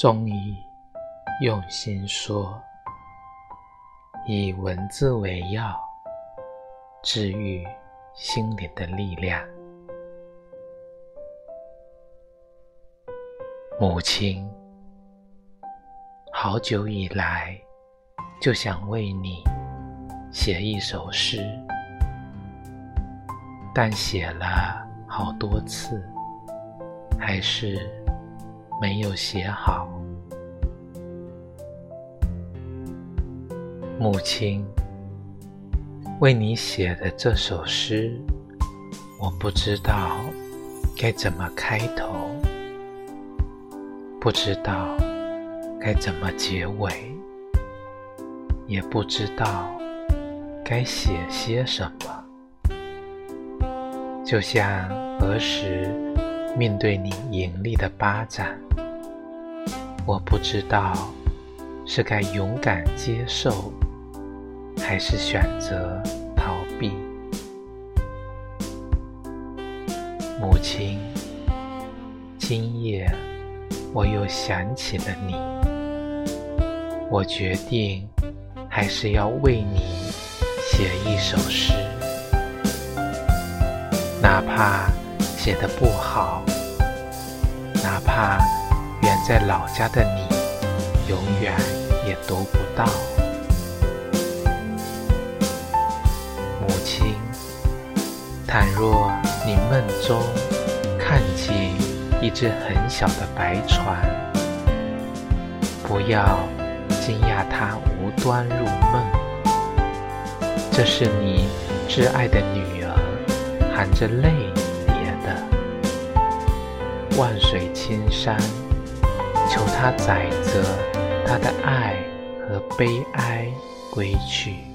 中医用心说，以文字为药，治愈心灵的力量。母亲，好久以来就想为你写一首诗，但写了好多次，还是没有写好。母亲为你写的这首诗，我不知道该怎么开头，不知道该怎么结尾，也不知道该写些什么。就像儿时面对你严厉的巴掌，我不知道是该勇敢接受。还是选择逃避。母亲，今夜我又想起了你，我决定还是要为你写一首诗，哪怕写的不好，哪怕远在老家的你永远也读不到。母亲倘若你梦中看见一只很小的白船，不要惊讶它无端入梦，这是你挚爱的女儿含着泪。万水千山，求他载着他的爱和悲哀归去。